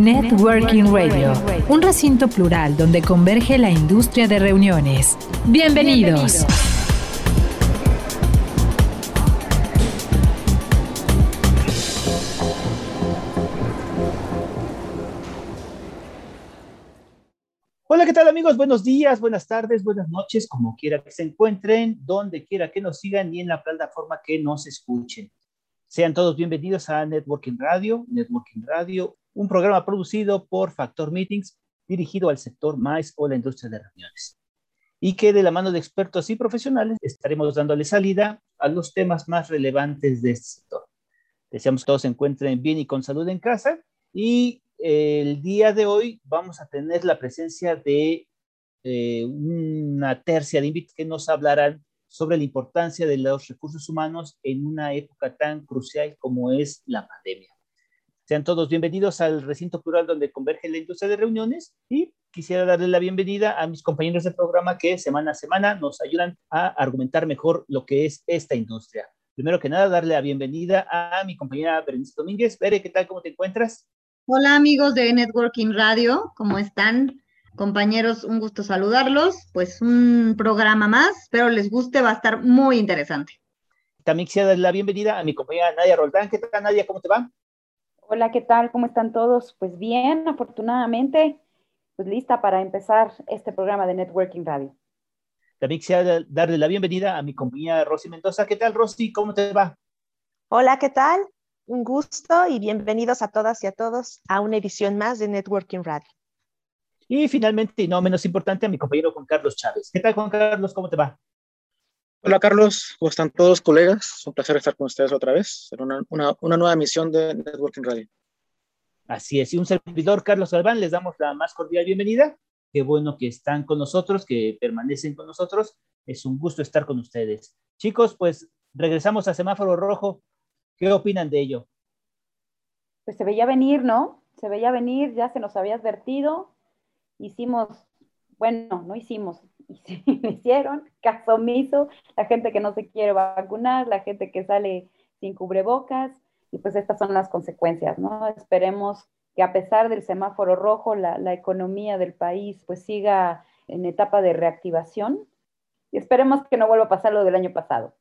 Networking Radio, un recinto plural donde converge la industria de reuniones. Bienvenidos. Hola, ¿qué tal amigos? Buenos días, buenas tardes, buenas noches, como quiera que se encuentren, donde quiera que nos sigan y en la plataforma que nos escuchen. Sean todos bienvenidos a Networking Radio, Networking Radio, un programa producido por Factor Meetings dirigido al sector más o la industria de reuniones. Y que de la mano de expertos y profesionales estaremos dándole salida a los temas más relevantes de este sector. Deseamos que todos se encuentren bien y con salud en casa. Y eh, el día de hoy vamos a tener la presencia de eh, una tercia de invitados que nos hablarán sobre la importancia de los recursos humanos en una época tan crucial como es la pandemia. Sean todos bienvenidos al recinto plural donde converge la industria de reuniones y quisiera darle la bienvenida a mis compañeros de programa que semana a semana nos ayudan a argumentar mejor lo que es esta industria. Primero que nada, darle la bienvenida a mi compañera Berenice Domínguez. Bere, ¿qué tal? ¿Cómo te encuentras? Hola amigos de Networking Radio, ¿cómo están? Compañeros, un gusto saludarlos. Pues un programa más, espero les guste, va a estar muy interesante. También quisiera darle la bienvenida a mi compañera Nadia Roldán. ¿Qué tal, Nadia? ¿Cómo te va? Hola, ¿qué tal? ¿Cómo están todos? Pues bien, afortunadamente, pues lista para empezar este programa de Networking Radio. También quisiera darle la bienvenida a mi compañera Rosy Mendoza. ¿Qué tal, Rosy? ¿Cómo te va? Hola, ¿qué tal? Un gusto y bienvenidos a todas y a todos a una edición más de Networking Radio. Y finalmente, y no menos importante, a mi compañero Juan Carlos Chávez. ¿Qué tal, Juan Carlos? ¿Cómo te va? Hola Carlos, ¿cómo están todos colegas? Es un placer estar con ustedes otra vez en una, una, una, nueva emisión de Networking Radio. Así es, y un servidor, Carlos Galván, les damos la más cordial bienvenida. Qué bueno que están con nosotros, que permanecen con nosotros. Es un gusto estar con ustedes. Chicos, pues regresamos a semáforo rojo. ¿Qué opinan de ello? Pues se veía venir, ¿no? Se veía venir, ya se nos había advertido. Hicimos, bueno, no hicimos, hicieron, caso omiso, la gente que no se quiere vacunar, la gente que sale sin cubrebocas, y pues estas son las consecuencias, ¿no? Esperemos que a pesar del semáforo rojo, la, la economía del país pues siga en etapa de reactivación y esperemos que no vuelva a pasar lo del año pasado.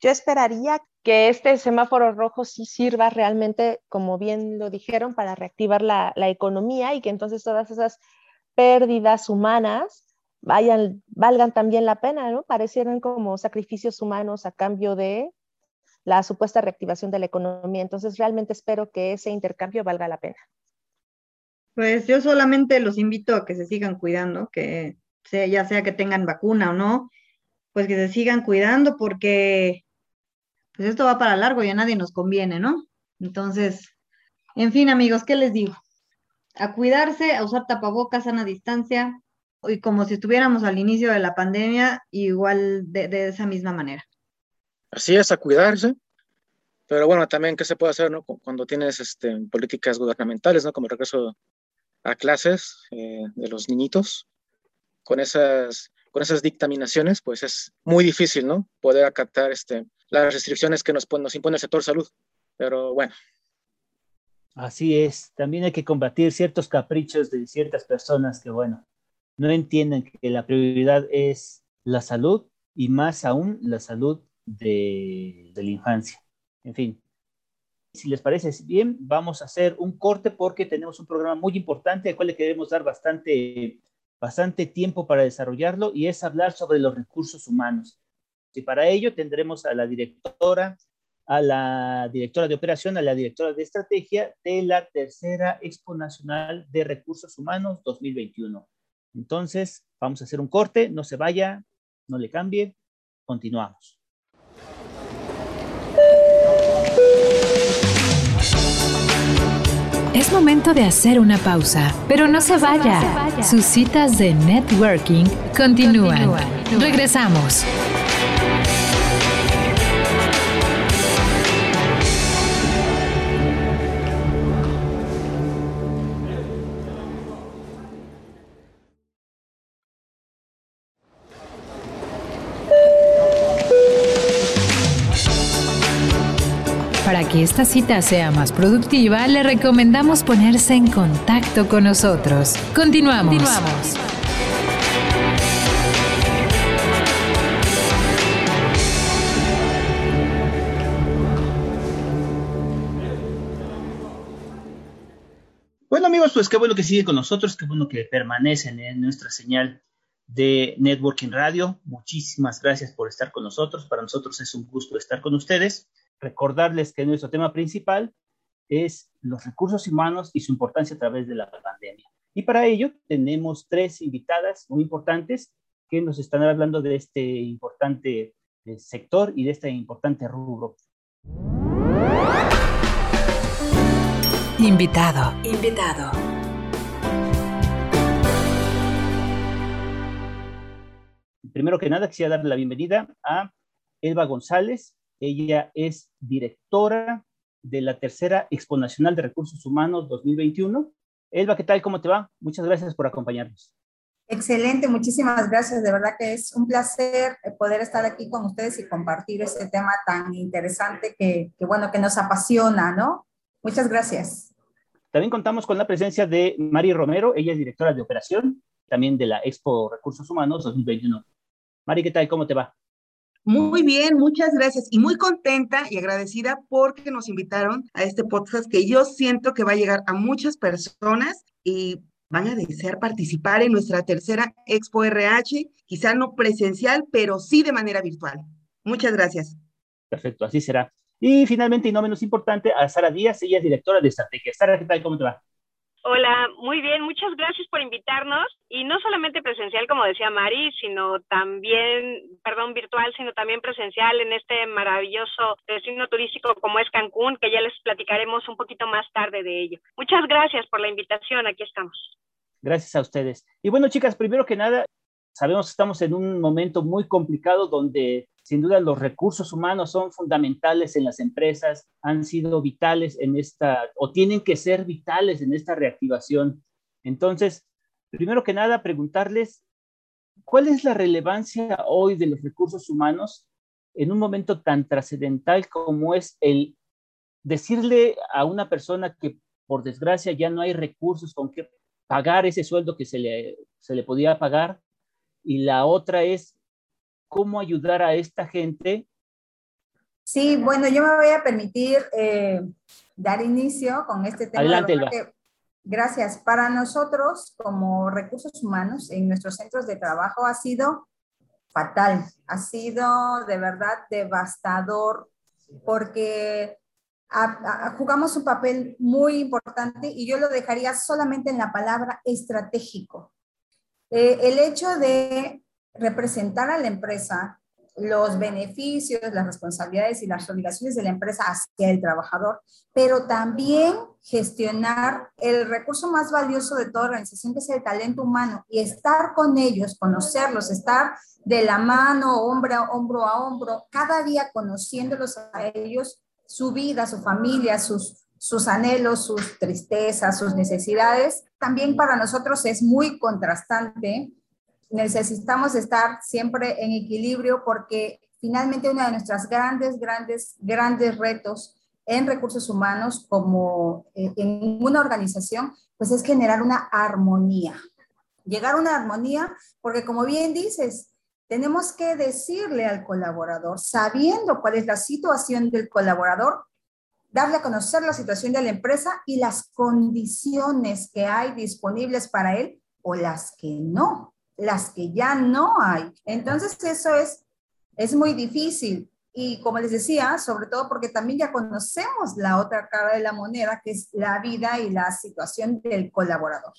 Yo esperaría que este semáforo rojo sí sirva realmente, como bien lo dijeron, para reactivar la, la economía y que entonces todas esas pérdidas humanas vayan, valgan también la pena, ¿no? Parecieran como sacrificios humanos a cambio de la supuesta reactivación de la economía. Entonces, realmente espero que ese intercambio valga la pena. Pues yo solamente los invito a que se sigan cuidando, que ya sea que tengan vacuna o no, pues que se sigan cuidando porque pues esto va para largo y a nadie nos conviene, ¿no? Entonces, en fin, amigos, ¿qué les digo? A cuidarse, a usar tapabocas, a una distancia, y como si estuviéramos al inicio de la pandemia, igual de, esa misma manera. Así es, a cuidarse. Pero bueno, también, ¿qué se puede hacer ¿no? cuando tienes este, políticas gubernamentales, ¿no? como regreso a clases eh, de los niñitos? Con esas, con esas dictaminaciones, pues es muy difícil ¿no? poder acatar este, las restricciones que nos impone el sector salud. Pero bueno. Así es. También hay que combatir ciertos caprichos de ciertas personas que, bueno, no entienden que la prioridad es la salud y más aún la salud de, de, la infancia. En fin, si les parece bien, vamos a hacer un corte porque tenemos un programa muy importante al cual le queremos dar bastante, bastante tiempo para desarrollarlo y es hablar sobre los recursos humanos. Y para ello tendremos a la directora, a la directora de operación, a la directora de estrategia de la tercera Expo Nacional de Recursos Humanos 2021. Entonces, vamos a hacer un corte, no se vaya, no le cambie, continuamos. Es momento de hacer una pausa, pero no se vaya. Sus citas de networking continúan. Regresamos. Para que esta cita sea más productiva, le recomendamos ponerse en contacto con nosotros. Continuamos. Continuamos. Bueno amigos, pues qué bueno que sigue con nosotros, qué bueno que permanecen en nuestra señal de Networking Radio. Muchísimas gracias por estar con nosotros. Para nosotros es un gusto estar con ustedes recordarles que nuestro tema principal es los recursos humanos y su importancia a través de la pandemia. Y para ello tenemos tres invitadas muy importantes que nos están hablando de este importante eh, sector y de este importante rubro. Invitado. Invitado. Primero que nada, quisiera darle la bienvenida a Elba González. Ella es directora de la tercera Expo Nacional de Recursos Humanos 2021. Elba, ¿qué tal? ¿Cómo te va? Muchas gracias por acompañarnos. Excelente, muchísimas gracias. De verdad que es un placer poder estar aquí con ustedes y compartir este tema tan interesante que, que bueno, que nos apasiona, ¿no? Muchas gracias. También contamos con la presencia de Mari Romero, ella es directora de operación, también de la Expo Recursos Humanos 2021. Mari, ¿qué tal? ¿Cómo te va? Muy bien, muchas gracias y muy contenta y agradecida porque nos invitaron a este podcast que yo siento que va a llegar a muchas personas y van a desear participar en nuestra tercera Expo RH, quizá no presencial, pero sí de manera virtual. Muchas gracias. Perfecto, así será. Y finalmente, y no menos importante, a Sara Díaz, ella es directora de estrategia. Sara, ¿qué tal? ¿Cómo te va? Hola, muy bien, muchas gracias por invitarnos y no solamente presencial, como decía Mari, sino también, perdón, virtual, sino también presencial en este maravilloso destino turístico como es Cancún, que ya les platicaremos un poquito más tarde de ello. Muchas gracias por la invitación, aquí estamos. Gracias a ustedes. Y bueno, chicas, primero que nada, sabemos que estamos en un momento muy complicado donde sin duda los recursos humanos son fundamentales en las empresas, han sido vitales en esta, o tienen que ser vitales en esta reactivación. Entonces, primero que nada, preguntarles, ¿cuál es la relevancia hoy de los recursos humanos en un momento tan trascendental como es el decirle a una persona que por desgracia ya no hay recursos con que pagar ese sueldo que se le, se le podía pagar? Y la otra es cómo ayudar a esta gente. Sí, bueno, yo me voy a permitir eh, dar inicio con este tema. Adelante, Gracias. Para nosotros, como recursos humanos, en nuestros centros de trabajo ha sido fatal, ha sido de verdad devastador, porque jugamos un papel muy importante y yo lo dejaría solamente en la palabra estratégico. Eh, el hecho de representar a la empresa los beneficios, las responsabilidades y las obligaciones de la empresa hacia el trabajador, pero también gestionar el recurso más valioso de toda organización, que es el talento humano, y estar con ellos, conocerlos, estar de la mano, hombro hombro a hombro, cada día conociéndolos a ellos, su vida, su familia, sus, sus anhelos, sus tristezas, sus necesidades. También para nosotros es muy contrastante necesitamos estar siempre en equilibrio porque finalmente uno de nuestros grandes, grandes, grandes retos en recursos humanos como eh, en una organización, pues es generar una armonía. Llegar a una armonía, porque como bien dices, tenemos que decirle al colaborador, sabiendo cuál es la situación del colaborador, darle a conocer la situación de la empresa y las condiciones que hay disponibles para él o las que no las que ya no hay. Entonces, eso es, es muy difícil. Y como les decía, sobre todo porque también ya conocemos la otra cara de la moneda, que es la vida y la situación del colaborador.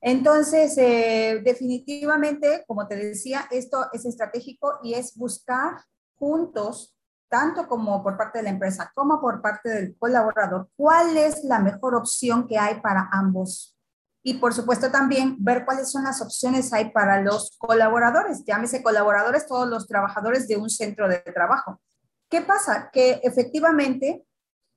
Entonces, eh, definitivamente, como te decía, esto es estratégico y es buscar juntos tanto como por parte de la empresa como por parte del colaborador, cuál es la mejor opción que hay para ambos. Y por supuesto también ver cuáles son las opciones hay para los colaboradores, llámese colaboradores, todos los trabajadores de un centro de trabajo. ¿Qué pasa? Que efectivamente,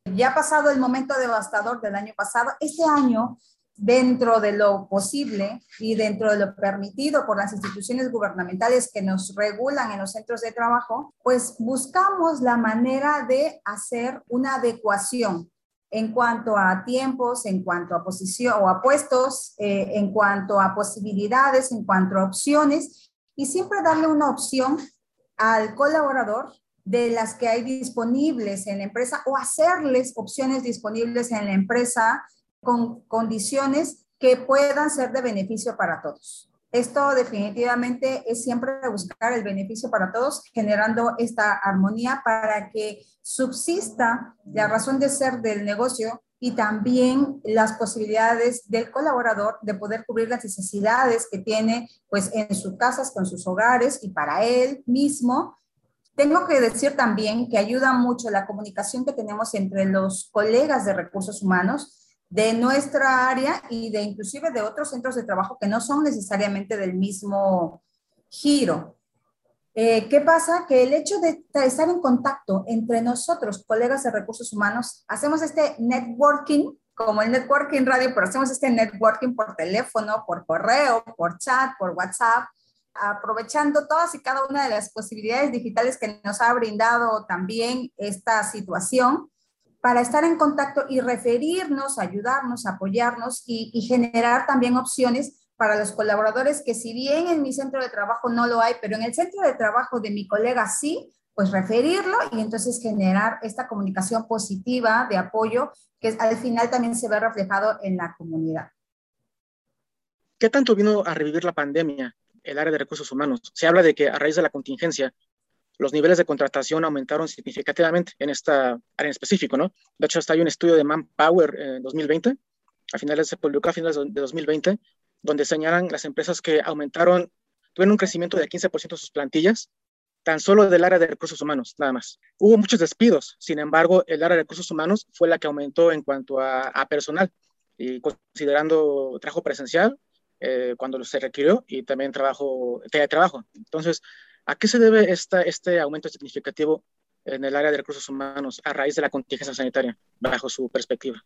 ya pasado el momento devastador del año pasado, este año dentro de lo posible y dentro de lo permitido por las instituciones gubernamentales que nos regulan en los centros de trabajo, pues buscamos la manera de hacer una adecuación en cuanto a tiempos, en cuanto a posición o a puestos, eh, en cuanto a posibilidades, en cuanto a opciones y siempre darle una opción al colaborador de las que hay disponibles en la empresa o hacerles opciones disponibles en la empresa con condiciones que puedan ser de beneficio para todos. Esto definitivamente es siempre buscar el beneficio para todos, generando esta armonía para que subsista la razón de ser del negocio y también las posibilidades del colaborador de poder cubrir las necesidades que tiene pues en sus casas, con sus hogares y para él mismo. Tengo que decir también que ayuda mucho la comunicación que tenemos entre los colegas de recursos humanos, de nuestra área y de inclusive de otros centros de trabajo que no son necesariamente del mismo giro. Eh, ¿Qué pasa? Que el hecho de estar en contacto entre nosotros, colegas de recursos humanos, hacemos este networking, como el networking radio, pero hacemos este networking por teléfono, por correo, por chat, por WhatsApp, aprovechando todas y cada una de las posibilidades digitales que nos ha brindado también esta situación para estar en contacto y referirnos, ayudarnos, apoyarnos y, generar también opciones para los colaboradores que si bien en mi centro de trabajo no lo hay, pero en el centro de trabajo de mi colega sí, pues referirlo y entonces generar esta comunicación positiva de apoyo que al final también se ve reflejado en la comunidad. ¿Qué tanto vino a revivir la pandemia el área de recursos humanos? Se habla de que a raíz de la contingencia los niveles de contratación aumentaron significativamente en esta área en específico, ¿no? De hecho, hasta hay un estudio de Manpower en 2020, a finales de 2020, donde señalan las empresas que aumentaron, tuvieron un crecimiento de 15% de sus plantillas, tan solo del área de recursos humanos, nada más. Hubo muchos despidos, sin embargo, el área de recursos humanos fue la que aumentó en cuanto a, personal, y considerando trabajo presencial, eh, cuando se requirió, y también trabajo, teletrabajo. Entonces, ¿A qué se debe esta, este aumento significativo en el área de recursos humanos a raíz de la contingencia sanitaria, bajo su perspectiva?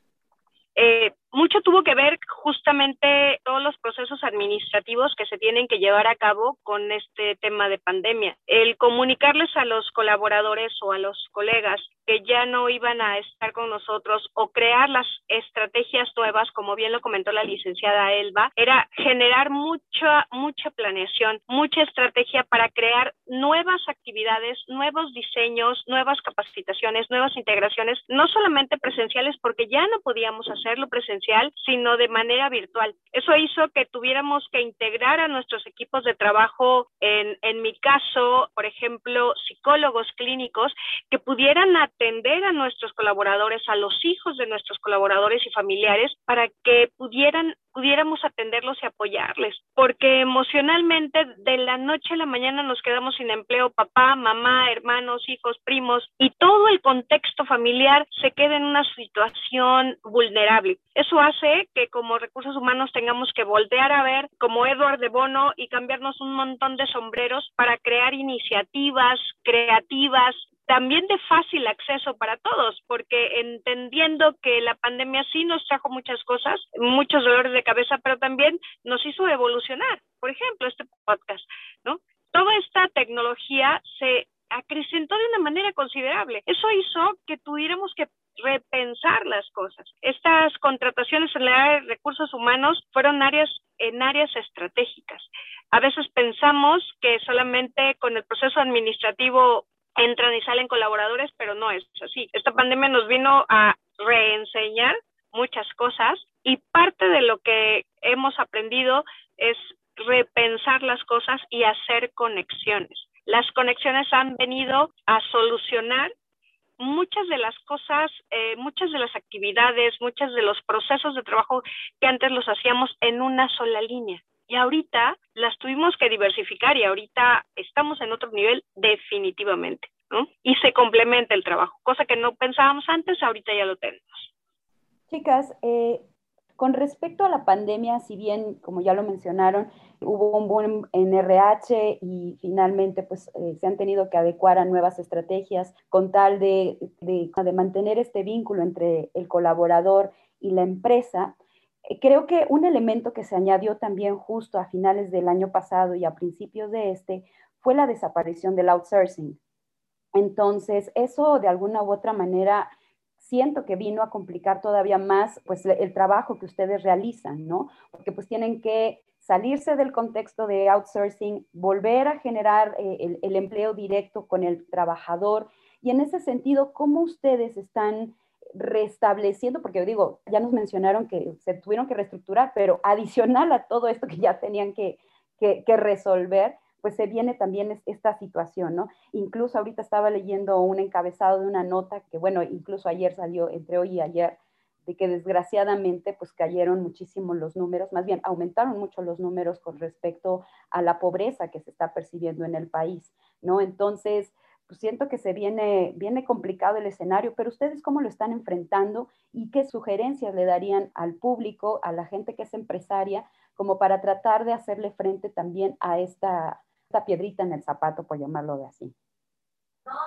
Eh, mucho tuvo que ver justamente todos los procesos administrativos que se tienen que llevar a cabo con este tema de pandemia. El comunicarles a los colaboradores o a los colegas que ya no iban a estar con nosotros o crear las estrategias nuevas, como bien lo comentó la licenciada Elba, era generar mucha, mucha planeación, mucha estrategia para crear nuevas actividades, nuevos diseños, nuevas capacitaciones, nuevas integraciones, no solamente presenciales, porque ya no podíamos hacerlo presencial, sino de manera virtual. Eso hizo que tuviéramos que integrar a nuestros equipos de trabajo, en, en mi caso, por ejemplo, psicólogos clínicos, que pudieran atender a nuestros colaboradores, a los hijos de nuestros colaboradores y familiares, para que pudieran pudiéramos atenderlos y apoyarles, porque emocionalmente de la noche a la mañana nos quedamos sin empleo, papá, mamá, hermanos, hijos, primos, y todo el contexto familiar se queda en una situación vulnerable. Eso hace que como recursos humanos tengamos que voltear a ver como Edward de Bono y cambiarnos un montón de sombreros para crear iniciativas creativas también de fácil acceso para todos, porque entendiendo que la pandemia sí nos trajo muchas cosas, muchos dolores de cabeza, pero también nos hizo evolucionar. Por ejemplo, este podcast, ¿no? Toda esta tecnología se acrecentó de una manera considerable. Eso hizo que tuviéramos que repensar las cosas. Estas contrataciones en la área de recursos humanos fueron áreas en áreas estratégicas. A veces pensamos que solamente con el proceso administrativo entran y salen colaboradores, pero no es así. Esta pandemia nos vino a reenseñar muchas cosas y parte de lo que hemos aprendido es repensar las cosas y hacer conexiones. Las conexiones han venido a solucionar muchas de las cosas, eh, muchas de las actividades, muchos de los procesos de trabajo que antes los hacíamos en una sola línea. Y ahorita las tuvimos que diversificar y ahorita estamos en otro nivel definitivamente. ¿no? Y se complementa el trabajo, cosa que no pensábamos antes, ahorita ya lo tenemos. Chicas, eh, con respecto a la pandemia, si bien, como ya lo mencionaron, hubo un boom en RH y finalmente pues eh, se han tenido que adecuar a nuevas estrategias con tal de, de, de mantener este vínculo entre el colaborador y la empresa. Eh, creo que un elemento que se añadió también justo a finales del año pasado y a principios de este fue la desaparición del outsourcing. Entonces, eso de alguna u otra manera siento que vino a complicar todavía más pues el trabajo que ustedes realizan, ¿no? Porque pues tienen que salirse del contexto de outsourcing, volver a generar eh, el, el, empleo directo con el trabajador. Y en ese sentido, ¿cómo ustedes están restableciendo? Porque digo, ya nos mencionaron que se tuvieron que reestructurar, pero adicional a todo esto que ya tenían que, que, resolver, pues se viene también esta situación, ¿no? Incluso ahorita estaba leyendo un encabezado de una nota que, bueno, incluso ayer salió, entre hoy y ayer, de que desgraciadamente pues cayeron muchísimo los números, más bien aumentaron mucho los números con respecto a la pobreza que se está percibiendo en el país, ¿no? Entonces, pues siento que se viene, viene complicado el escenario, pero ustedes cómo lo están enfrentando y qué sugerencias le darían al público, a la gente que es empresaria, como para tratar de hacerle frente también a esta, esta piedrita en el zapato, por llamarlo de así.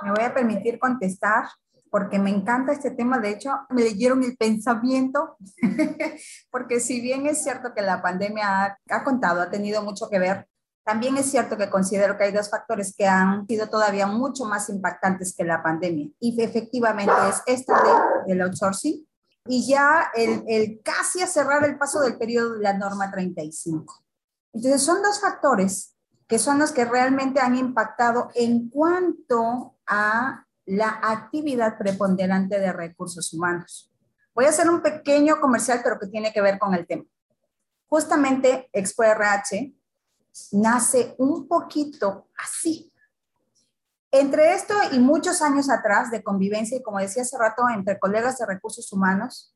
Me voy a permitir contestar porque me encanta este tema. De hecho, me leyeron el pensamiento, porque si bien es cierto que la pandemia ha, ha, contado, ha tenido mucho que ver, también es cierto que considero que hay dos factores que han sido todavía mucho más impactantes que la pandemia. Y efectivamente es esta de, del outsourcing y ya el, el casi cerrar el paso del periodo de la norma 35. Entonces, son dos factores que son los que realmente han impactado en cuanto a la actividad preponderante de recursos humanos. Voy a hacer un pequeño comercial, pero que tiene que ver con el tema. Justamente Expo RH nace un poquito así. Entre esto y muchos años atrás de convivencia, y como decía hace rato, entre colegas de recursos humanos,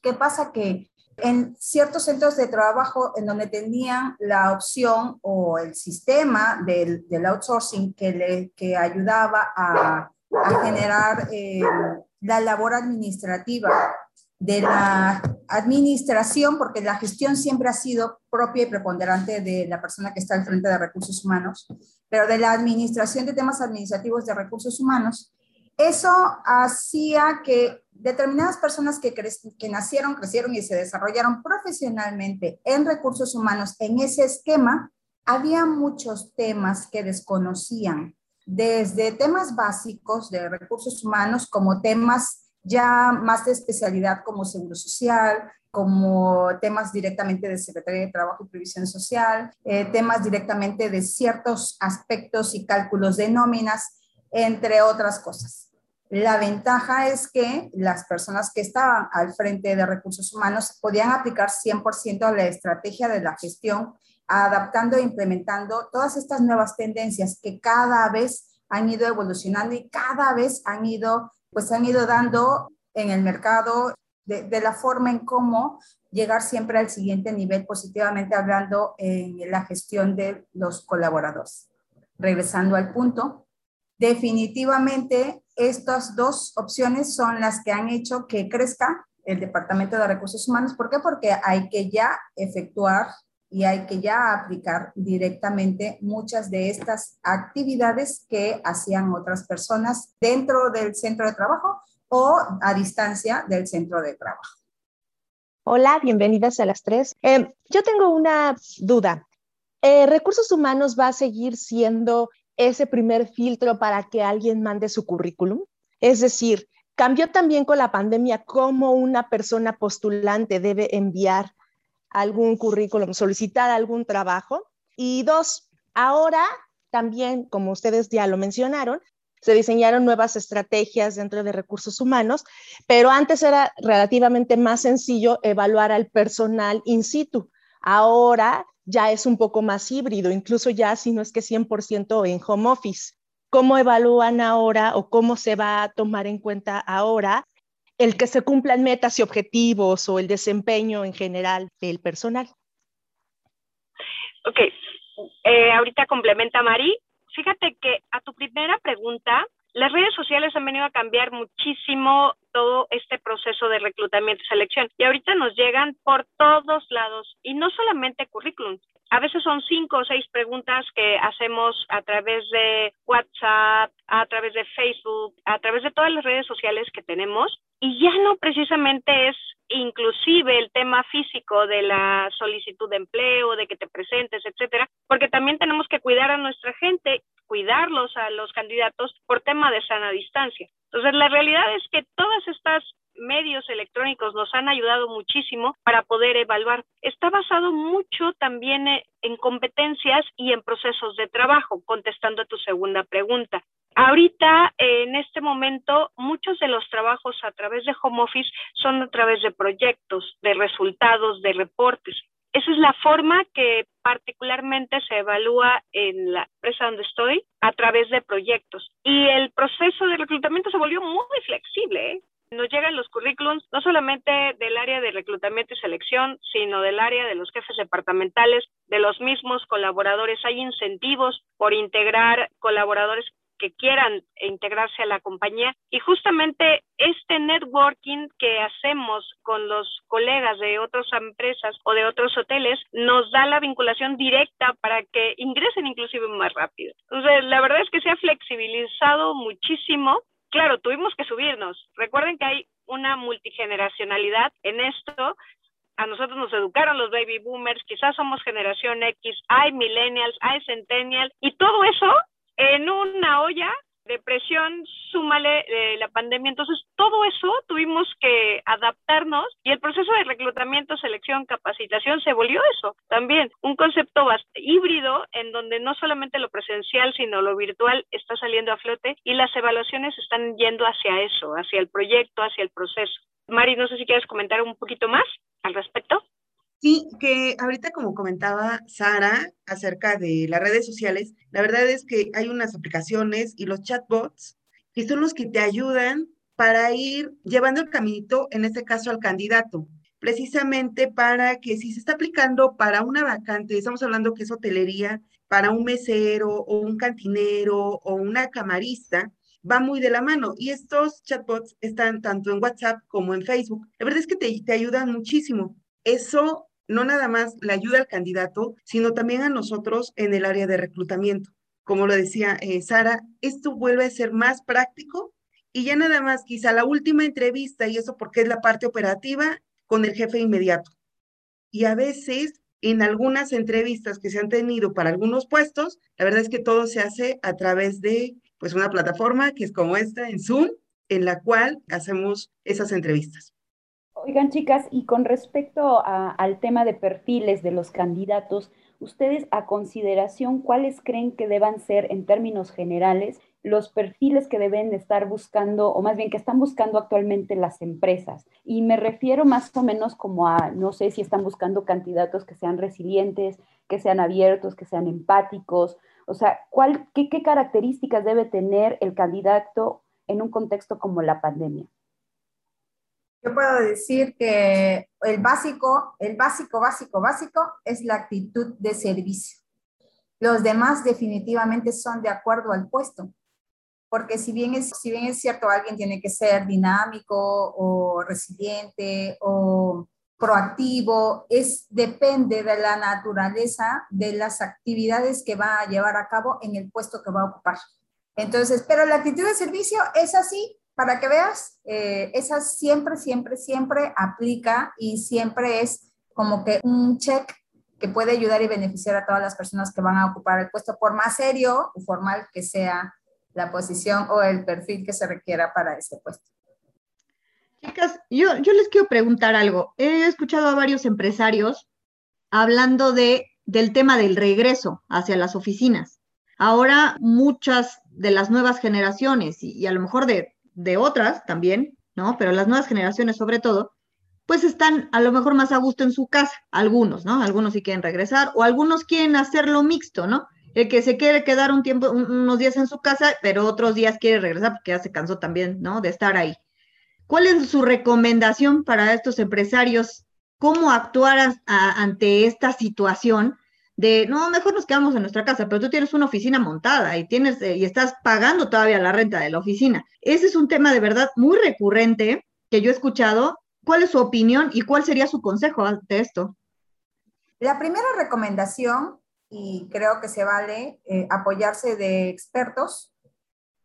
¿qué pasa? Que en ciertos centros de trabajo en donde tenían la opción o el sistema del, outsourcing que, le, que ayudaba a, a generar eh, la labor administrativa de la administración, porque la gestión siempre ha sido propia y preponderante de la persona que está al frente de recursos humanos, pero de la administración de temas administrativos de recursos humanos, eso hacía que determinadas personas que, que nacieron, crecieron y se desarrollaron profesionalmente en recursos humanos en ese esquema, había muchos temas que desconocían, desde temas básicos de recursos humanos como temas ya más de especialidad como seguro social, como temas directamente de Secretaría de Trabajo y Previsión Social, eh, temas directamente de ciertos aspectos y cálculos de nóminas, entre otras cosas. La ventaja es que las personas que estaban al frente de recursos humanos podían aplicar 100% a la estrategia de la gestión, adaptando e implementando todas estas nuevas tendencias que cada vez han ido evolucionando y cada vez han ido, pues han ido dando en el mercado de la forma en cómo llegar siempre al siguiente nivel, positivamente hablando en la gestión de los colaboradores. Regresando al punto, definitivamente estas dos opciones son las que han hecho que crezca el Departamento de Recursos Humanos. ¿Por qué? Porque hay que ya efectuar y hay que ya aplicar directamente muchas de estas actividades que hacían otras personas dentro del centro de trabajo o a distancia del centro de trabajo. Hola, bienvenidas a las tres. Eh, yo tengo una duda. Eh, ¿Recursos humanos va a seguir siendo ese primer filtro para que alguien mande su currículum? Es decir, cambió también con la pandemia cómo una persona postulante debe enviar algún currículum, solicitar algún trabajo. Y dos, ahora también, como ustedes ya lo mencionaron, se diseñaron nuevas estrategias dentro de recursos humanos, pero antes era relativamente más sencillo evaluar al personal in situ. Ahora ya es un poco más híbrido, incluso ya si no es que 100% en home office. ¿Cómo evalúan ahora o cómo se va a tomar en cuenta ahora el que se cumplan metas y objetivos o el desempeño en general del personal? Ok, eh, ahorita complementa Mari. Fíjate que a tu primera pregunta, pregunta, las redes sociales han venido a cambiar muchísimo todo este proceso de reclutamiento y selección. Y ahorita nos llegan por todos lados y no solamente currículum. A veces son cinco o seis preguntas que hacemos a través de WhatsApp, a través de Facebook, a través de todas las redes sociales que tenemos. Y ya no precisamente es inclusive el tema físico de la solicitud de empleo, de que te presentes, etcétera, porque también tenemos que cuidar a nuestra gente, cuidarlos a los candidatos por tema de sana distancia. Entonces, la realidad es que todas estas medios electrónicos nos han ayudado muchísimo para poder evaluar. Está basado mucho también eh, en competencias y en procesos de trabajo, contestando a tu segunda pregunta. Ahorita, en este momento, muchos de los trabajos a través de home office son a través de proyectos, de resultados, de reportes. Esa es la forma que particularmente se evalúa en la empresa donde estoy a través de proyectos. Y el proceso de reclutamiento se volvió muy flexible. ¿eh? Nos llegan los currículums no solamente del área de reclutamiento y selección, sino del área de los jefes departamentales, de los mismos colaboradores. Hay incentivos por integrar colaboradores que quieran integrarse a la compañía. Y justamente este networking que hacemos con los colegas de otras empresas o de otros hoteles nos da la vinculación directa para que ingresen inclusive más rápido. Entonces, la verdad es que se ha flexibilizado muchísimo. Claro, tuvimos que subirnos. Recuerden que hay una multigeneracionalidad en esto a nosotros nos educaron los baby boomers, quizás somos generación X, hay millennials, hay centennials, y todo eso en una olla de presión, súmale eh, la pandemia. Entonces, todo eso tuvimos que adaptarnos y el proceso de reclutamiento, selección, capacitación se volvió eso también, un concepto híbrido en donde no solamente lo presencial, sino lo virtual está saliendo a flote y las evaluaciones están yendo hacia eso, hacia el proyecto, hacia el proceso. Mari, no sé si quieres comentar un poquito más al respecto. Sí, que ahorita como comentaba Sara acerca de las redes sociales, la verdad es que hay unas aplicaciones y los chatbots que son los que te ayudan para ir llevando el caminito, en este caso al candidato, precisamente para que si se está aplicando para una vacante, estamos hablando que es hotelería, para un mesero o un cantinero o una camarista, va muy de la mano. Y estos chatbots están tanto en WhatsApp como en Facebook. La verdad es que te, te ayudan muchísimo eso no nada más le ayuda al candidato, sino también a nosotros en el área de reclutamiento. Como lo decía eh, Sara, esto vuelve a ser más práctico y ya nada más quizá la última entrevista, y eso porque es la parte operativa, con el jefe inmediato. Y a veces en algunas entrevistas que se han tenido para algunos puestos, la verdad es que todo se hace a través de pues una plataforma que es como esta en Zoom, en la cual hacemos esas entrevistas. Oigan, chicas, y con respecto al tema de perfiles de los candidatos, ustedes a consideración, ¿cuáles creen que deban ser en términos generales los perfiles que deben estar buscando, o más bien que están buscando actualmente las empresas? Y me refiero más o menos como a, no sé si están buscando candidatos que sean resilientes, que sean abiertos, que sean empáticos, o sea, ¿cuál, qué, qué características debe tener el candidato en un contexto como la pandemia? Yo puedo decir que el básico, el básico, básico, básico es la actitud de servicio. Los demás definitivamente son de acuerdo al puesto, porque si bien es, si bien es cierto, alguien tiene que ser dinámico o resiliente o proactivo, es, depende de la naturaleza de las actividades que va a llevar a cabo en el puesto que va a ocupar. Entonces, pero la actitud de servicio es así para que veas, eh, esa siempre, siempre, siempre aplica y siempre es como que un check que puede ayudar y beneficiar a todas las personas que van a ocupar el puesto, por más serio o formal que sea la posición o el perfil que se requiera para ese puesto. Chicas, yo, yo les quiero preguntar algo. He escuchado a varios empresarios hablando de, del tema del regreso hacia las oficinas. Ahora muchas de las nuevas generaciones y a lo mejor de de otras también, ¿no? Pero las nuevas generaciones sobre todo, pues están a lo mejor más a gusto en su casa, algunos, ¿no? Algunos sí quieren regresar o algunos quieren hacerlo mixto, ¿no? El que se quiere quedar un tiempo, unos días en su casa, pero otros días quiere regresar porque ya se cansó también, ¿no? De estar ahí. ¿Cuál es su recomendación para estos empresarios? ¿Cómo actuar ante esta situación de, no, mejor nos quedamos en nuestra casa, pero tú tienes una oficina montada y, tienes, eh, y estás pagando todavía la renta de la oficina. Ese es un tema de verdad muy recurrente que yo he escuchado. ¿Cuál es su opinión y cuál sería su consejo ante esto? La primera recomendación, y creo que se vale eh, apoyarse de expertos,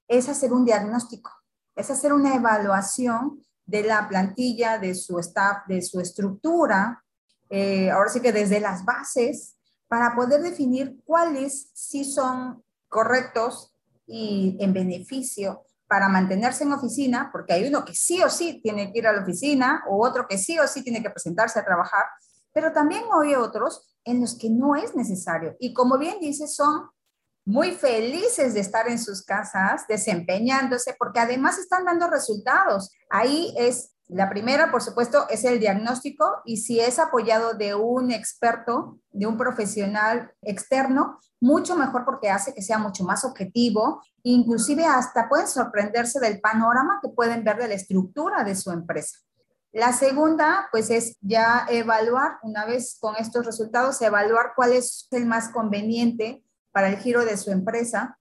es hacer un diagnóstico, es hacer una evaluación de la plantilla, de su staff, de su estructura, eh, ahora sí que desde las bases, para poder definir cuáles sí son correctos y en beneficio para mantenerse en oficina, porque hay uno que sí o sí tiene que ir a la oficina o otro que sí o sí tiene que presentarse a trabajar, pero también hay otros en los que no es necesario. Y como bien dice, son muy felices de estar en sus casas desempeñándose porque además están dando resultados. Ahí es la primera, por supuesto, es el diagnóstico y si es apoyado de un experto, de un profesional externo, mucho mejor porque hace que sea mucho más objetivo, inclusive hasta pueden sorprenderse del panorama que pueden ver de la estructura de su empresa. La segunda, pues es ya evaluar, una vez con estos resultados, evaluar cuál es el más conveniente para el giro de su empresa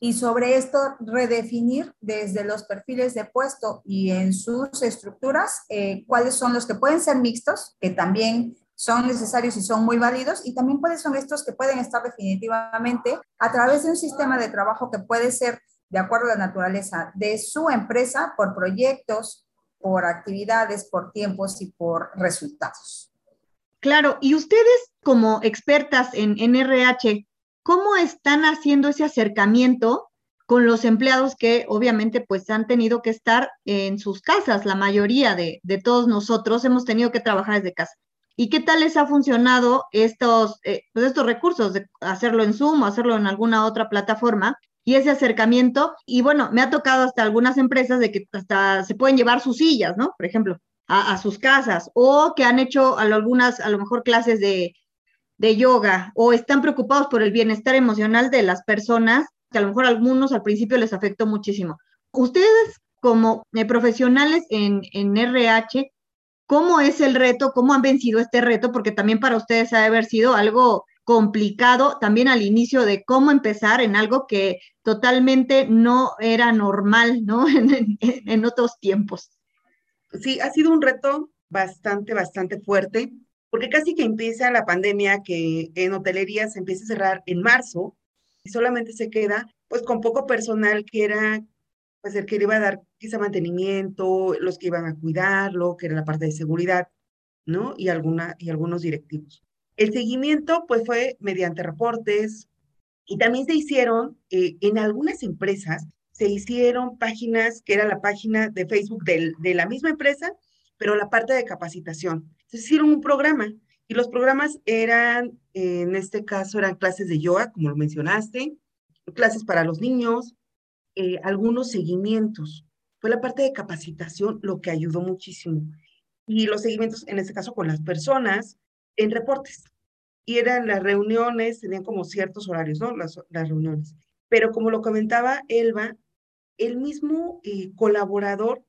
y sobre esto redefinir desde los perfiles de puesto y en sus estructuras eh, cuáles son los que pueden ser mixtos, que también son necesarios y son muy válidos, y también cuáles son estos que pueden estar definitivamente a través de un sistema de trabajo que puede ser de acuerdo a la naturaleza de su empresa por proyectos, por actividades, por tiempos y por resultados. Claro, y ustedes como expertas en NRH, ¿cómo están haciendo ese acercamiento con los empleados que obviamente pues han tenido que estar en sus casas? La mayoría de, todos nosotros hemos tenido que trabajar desde casa. ¿Y qué tal les ha funcionado estos, eh, pues, estos recursos de hacerlo en Zoom o hacerlo en alguna otra plataforma? Y ese acercamiento, y bueno, me ha tocado hasta algunas empresas de que hasta se pueden llevar sus sillas, ¿no? Por ejemplo, a, a sus casas, o que han hecho algunas, a lo mejor clases de, de yoga o están preocupados por el bienestar emocional de las personas, que a lo mejor a algunos al principio les afectó muchísimo. Ustedes como eh, profesionales en, en RH, ¿cómo es el reto? ¿Cómo han vencido este reto? Porque también para ustedes ha de haber sido algo complicado también al inicio de cómo empezar en algo que totalmente no era normal, ¿no? en, en otros tiempos. Sí, ha sido un reto bastante, bastante fuerte porque casi que empieza la pandemia que en hotelería se empieza a cerrar en marzo y solamente se queda pues con poco personal que era pues el que le iba a dar quizá mantenimiento, los que iban a cuidarlo, que era la parte de seguridad, ¿no? Y, alguna, y algunos directivos. El seguimiento pues fue mediante reportes y también se hicieron eh, en algunas empresas, se hicieron páginas que era la página de Facebook de la misma empresa, pero la parte de capacitación hicieron un programa y los programas eran, en este caso, eran clases de yoga, como lo mencionaste, clases para los niños, eh, algunos seguimientos. Fue la parte de capacitación lo que ayudó muchísimo. Y los seguimientos, en este caso, con las personas en reportes. Y eran las reuniones, tenían como ciertos horarios, ¿no? Las, las reuniones. Pero como lo comentaba Elba, el mismo eh, colaborador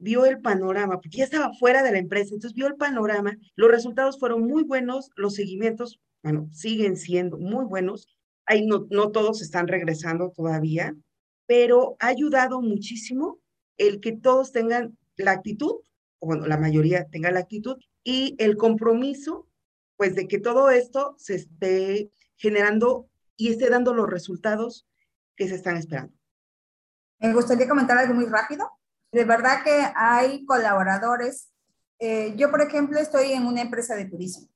vio el panorama, porque ya estaba fuera de la empresa, entonces vio el panorama, los resultados fueron muy buenos, los seguimientos, bueno, siguen siendo muy buenos, Ahí no, no todos están regresando todavía, pero ha ayudado muchísimo el que todos tengan la actitud, o bueno, la mayoría tenga la actitud, y el compromiso, pues de que todo esto se esté generando y esté dando los resultados que se están esperando. Me gustaría comentar algo muy rápido de verdad que hay colaboradores. Eh, yo, por ejemplo, estoy en una empresa de turismo.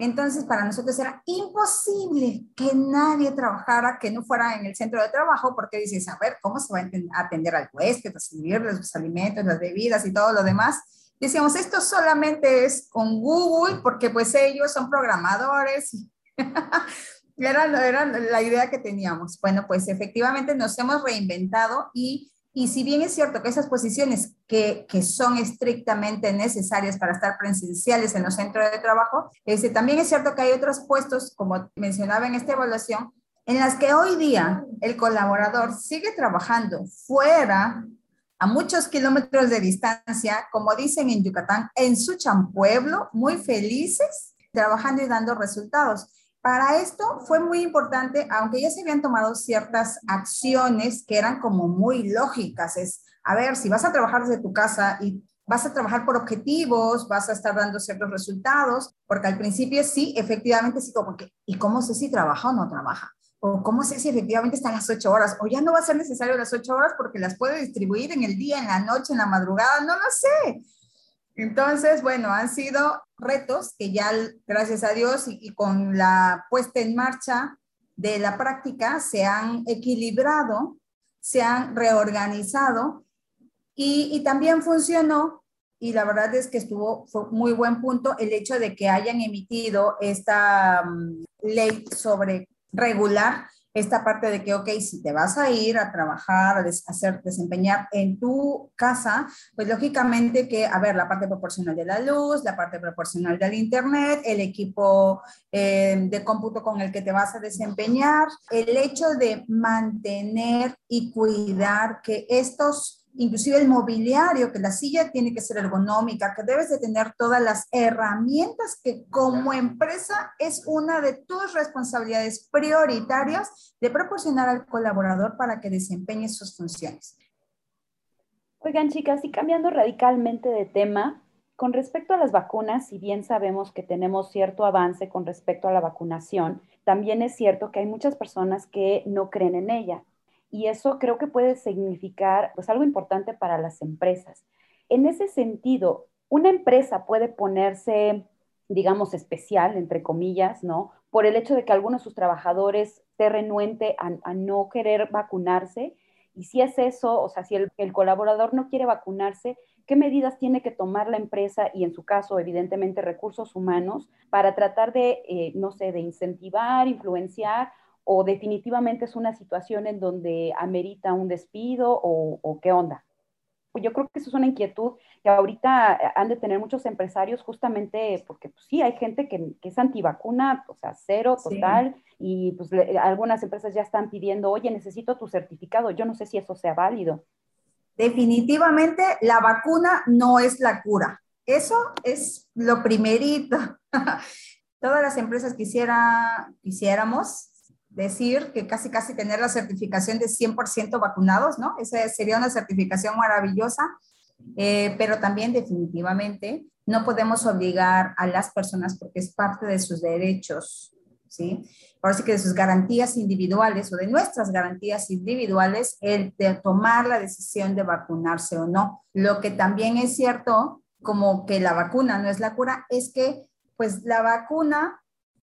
Entonces, para nosotros era imposible que nadie trabajara que no fuera en el centro de trabajo, porque dices, a ver, ¿cómo se va a atender al huésped, a servirles los alimentos, las bebidas y todo lo demás? Decíamos, esto solamente es con Google, porque pues ellos son programadores. era, era la idea que teníamos. Bueno, pues efectivamente nos hemos reinventado y y si bien es cierto que esas posiciones que, son estrictamente necesarias para estar presenciales en los centros de trabajo, este, también es cierto que hay otros puestos, como mencionaba en esta evaluación, en las que hoy día el colaborador sigue trabajando fuera a muchos kilómetros de distancia, como dicen en Yucatán, en su champueblo, muy felices, trabajando y dando resultados. Para esto fue muy importante, aunque ya se habían tomado ciertas acciones que eran como muy lógicas, es, a ver, si vas a trabajar desde tu casa y vas a trabajar por objetivos, vas a estar dando ciertos resultados, porque al principio sí, efectivamente sí, como que, ¿y cómo sé si trabaja o no trabaja? O cómo sé si efectivamente están las ocho horas, o ya no va a ser necesario las ocho horas porque las puedo distribuir en el día, en la noche, en la madrugada, no lo sé. Entonces, bueno, han sido retos que ya, gracias a Dios, y, con la puesta en marcha de la práctica, se han equilibrado, se han reorganizado y, también funcionó, y la verdad es que estuvo, muy buen punto el hecho de que hayan emitido esta um, ley sobre regular esta parte de que, ok, si te vas a ir a trabajar, a hacer, desempeñar en tu casa, pues lógicamente que, a ver, la parte proporcional de la luz, la parte proporcional del internet, el equipo eh, de cómputo con el que te vas a desempeñar, el hecho de mantener y cuidar que estos inclusive el mobiliario, que la silla tiene que ser ergonómica, que debes de tener todas las herramientas que como empresa es una de tus responsabilidades prioritarias de proporcionar al colaborador para que desempeñe sus funciones. Oigan, chicas, y cambiando radicalmente de tema, con respecto a las vacunas, si bien sabemos que tenemos cierto avance con respecto a la vacunación, también es cierto que hay muchas personas que no creen en ella y eso creo que puede significar pues algo importante para las empresas. En ese sentido, una empresa puede ponerse, digamos, especial, entre comillas, ¿no? Por el hecho de que algunos de sus trabajadores esté renuente a, no querer vacunarse. Y si es eso, o sea, si el, colaborador no quiere vacunarse, ¿qué medidas tiene que tomar la empresa y en su caso, evidentemente, recursos humanos para tratar de, eh, no sé, de incentivar, influenciar o definitivamente es una situación en donde amerita un despido o, qué onda? Yo creo que eso es una inquietud que ahorita han de tener muchos empresarios justamente porque pues, sí, hay gente que, que, es antivacuna, o sea, cero total, y pues algunas empresas ya están pidiendo, oye, necesito tu certificado, yo no sé si eso sea válido. Definitivamente la vacuna no es la cura, eso es lo primerito. Todas las empresas quisiera, quisiéramos decir que casi casi tener la certificación de 100% vacunados, ¿no? Esa sería una certificación maravillosa, eh, pero también definitivamente no podemos obligar a las personas porque es parte de sus derechos, ¿sí? Por así que de sus garantías individuales o de nuestras garantías individuales, el de tomar la decisión de vacunarse o no. Lo que también es cierto, como que la vacuna no es la cura, es que pues la vacuna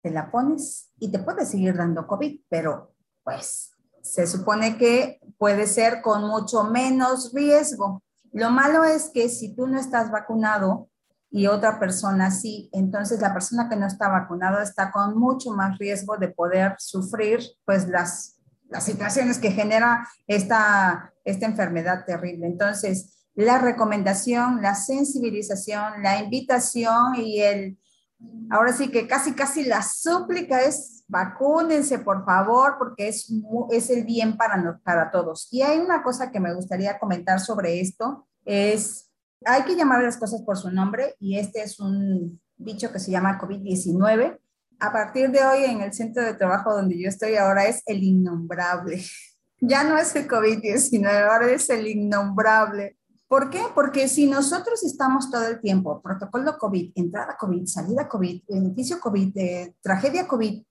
te la pones y te puede seguir dando COVID, pero pues se supone que puede ser con mucho menos riesgo. Lo malo es que si tú no estás vacunado y otra persona sí, entonces la persona que no está vacunada está con mucho más riesgo de poder sufrir pues las, las situaciones que genera esta, esta enfermedad terrible. Entonces, la recomendación, la sensibilización, la invitación y el Ahora sí que casi, casi la súplica es vacúnense, por favor, porque es, es el bien para, para todos. Y hay una cosa que me gustaría comentar sobre esto, es, hay que llamar las cosas por su nombre y este es un bicho que se llama COVID-19. A partir de hoy en el centro de trabajo donde yo estoy ahora es el innombrable. Ya no es el COVID-19, ahora es el innombrable ¿Por qué? Porque si nosotros estamos todo el tiempo, protocolo COVID, entrada COVID, salida COVID, beneficio COVID, eh, tragedia COVID,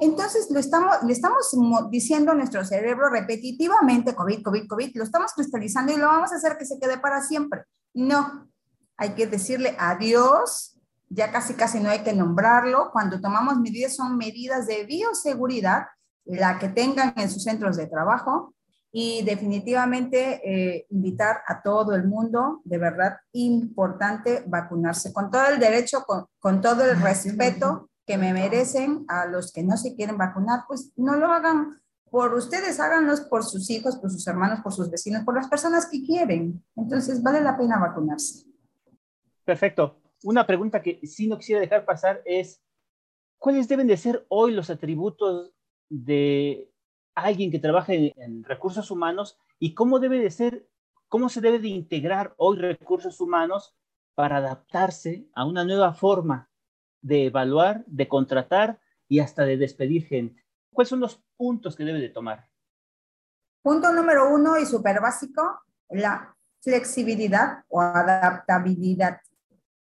entonces le estamos diciendo a nuestro cerebro repetitivamente COVID, COVID, COVID, lo estamos cristalizando y lo vamos a hacer que se quede para siempre. No, hay que decirle adiós, ya casi casi no hay que nombrarlo. Cuando tomamos medidas son medidas de bioseguridad, la que tengan en sus centros de trabajo, y definitivamente eh, invitar a todo el mundo, de verdad, importante vacunarse con todo el derecho, con, con todo el respeto que me merecen a los que no se quieren vacunar, pues no lo hagan por ustedes, háganlos por sus hijos, por sus hermanos, por sus vecinos, por las personas que quieren. Entonces, vale la pena vacunarse. Perfecto. Una pregunta que sí no quisiera dejar pasar es, ¿cuáles deben de ser hoy los atributos de alguien que trabaje en, recursos humanos y cómo debe de ser, cómo se debe de integrar hoy recursos humanos para adaptarse a una nueva forma de evaluar, de contratar y hasta de despedir gente. ¿Cuáles son los puntos que debe de tomar? Punto número uno y súper básico, la flexibilidad o adaptabilidad,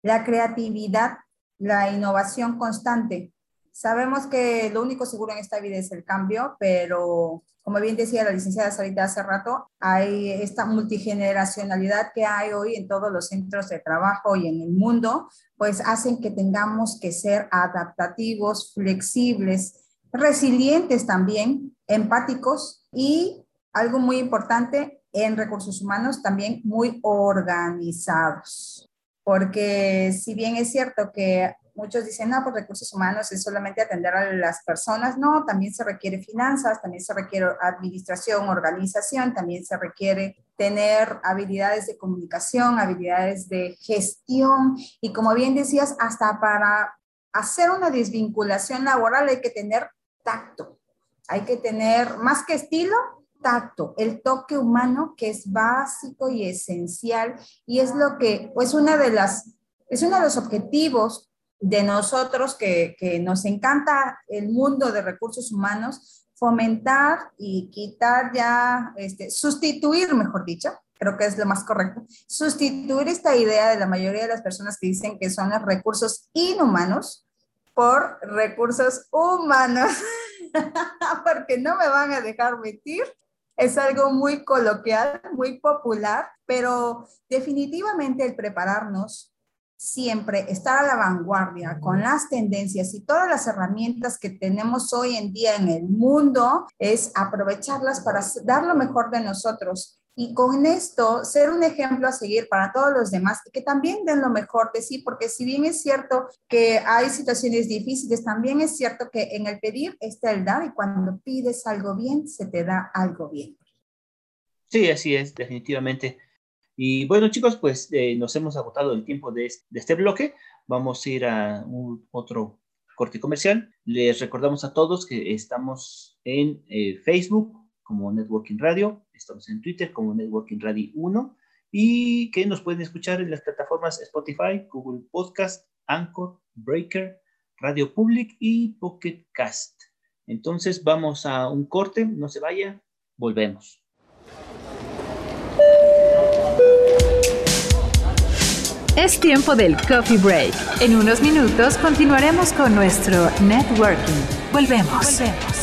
la creatividad, la innovación constante. Sabemos que lo único seguro en esta vida es el cambio, pero como bien decía la licenciada Sarita hace rato, hay esta multigeneracionalidad que hay hoy en todos los centros de trabajo y en el mundo, pues hacen que tengamos que ser adaptativos, flexibles, resilientes también, empáticos y algo muy importante en recursos humanos también muy organizados. Porque si bien es cierto que muchos dicen, no, pues recursos humanos es solamente atender a las personas. No, también se requiere finanzas, también se requiere administración, organización, también se requiere tener habilidades de comunicación, habilidades de gestión y como bien decías, hasta para hacer una desvinculación laboral hay que tener tacto, hay que tener más que estilo, tacto, el toque humano que es básico y esencial y es lo que, pues una de las, es uno de los objetivos de nosotros que, nos encanta el mundo de recursos humanos, fomentar y quitar ya, este, sustituir, mejor dicho, creo que es lo más correcto, sustituir esta idea de la mayoría de las personas que dicen que son los recursos inhumanos por recursos humanos, porque no me van a dejar mentir. Es algo muy coloquial, muy popular, pero definitivamente el prepararnos siempre estar a la vanguardia con las tendencias y todas las herramientas que tenemos hoy en día en el mundo es aprovecharlas para dar lo mejor de nosotros y con esto ser un ejemplo a seguir para todos los demás y que también den lo mejor de sí, porque si bien es cierto que hay situaciones difíciles, también es cierto que en el pedir está el dar y cuando pides algo bien, se te da algo bien. Sí, así es, definitivamente. Y bueno, chicos, pues eh, nos hemos agotado el tiempo de, este bloque. Vamos a ir a un, otro corte comercial. Les recordamos a todos que estamos en eh, Facebook como Networking Radio, estamos en Twitter como Networking Radio 1 y que nos pueden escuchar en las plataformas Spotify, Google Podcast, Anchor, Breaker, Radio Public y Pocket Cast. Entonces vamos a un corte, no se vaya, volvemos. Es tiempo del coffee break. En unos minutos continuaremos con nuestro networking. Volvemos. Volvemos.